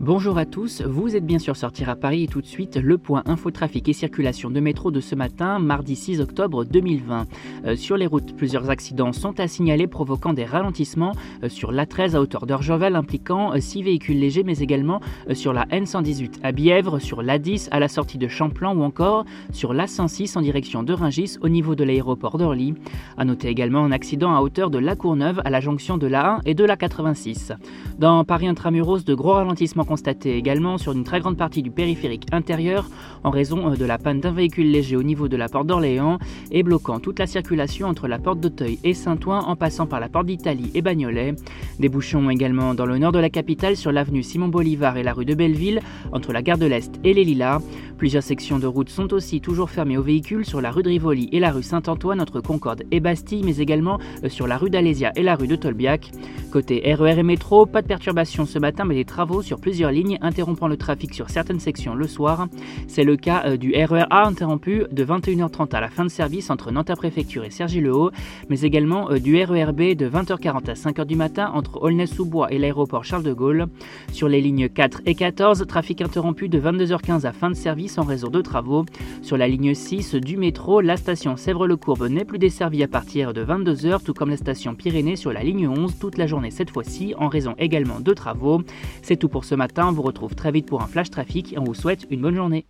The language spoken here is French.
Bonjour à tous, vous êtes bien sûr sortir à Paris et tout de suite le point infotrafic et circulation de métro de ce matin, mardi 6 octobre 2020. Euh, sur les routes, plusieurs accidents sont à signaler provoquant des ralentissements euh, sur l'A13 à hauteur d'Orgeval impliquant 6 euh, véhicules légers mais également sur la N118 à Bièvre, sur l'A10 à la sortie de Champlan ou encore sur l'A106 en direction de Ringis au niveau de l'aéroport d'Orly. A noter également un accident à hauteur de La Courneuve à la jonction de la 1 et de la 86. Dans Paris intramuros, de gros ralentissements constaté également sur une très grande partie du périphérique intérieur en raison euh, de la panne d'un véhicule léger au niveau de la porte d'Orléans et bloquant toute la circulation entre la porte d'Auteuil et Saint-Ouen en passant par la porte d'Italie et Bagnolet. Des bouchons également dans le nord de la capitale sur l'avenue Simon Bolivar et la rue de Belleville entre la gare de l'Est et les Lilas. Plusieurs sections de route sont aussi toujours fermées aux véhicules sur la rue de Rivoli et la rue Saint-Antoine entre Concorde et Bastille mais également euh, sur la rue d'Alésia et la rue de Tolbiac. Côté RER e et métro, pas de perturbations ce matin mais des travaux sur plusieurs lignes interrompant le trafic sur certaines sections le soir. C'est le cas euh, du RER e A interrompu de 21h30 à la fin de service entre Nanterre-Préfecture et Cergy-le-Haut, mais également euh, du RER e B de 20h40 à 5h du matin entre Aulnay-sous-Bois et l'aéroport Charles de Gaulle. Sur les lignes 4 et 14, trafic interrompu de 22h15 à fin de service en raison de travaux. Sur la ligne 6 du métro, la station Sèvres-le-Courbe n'est plus desservie à partir de 22h, tout comme la station Pyrénées sur la ligne 11 toute la journée cette fois-ci en raison également de travaux. C'est tout pour ce matin, on vous retrouve très vite pour un flash trafic et on vous souhaite une bonne journée.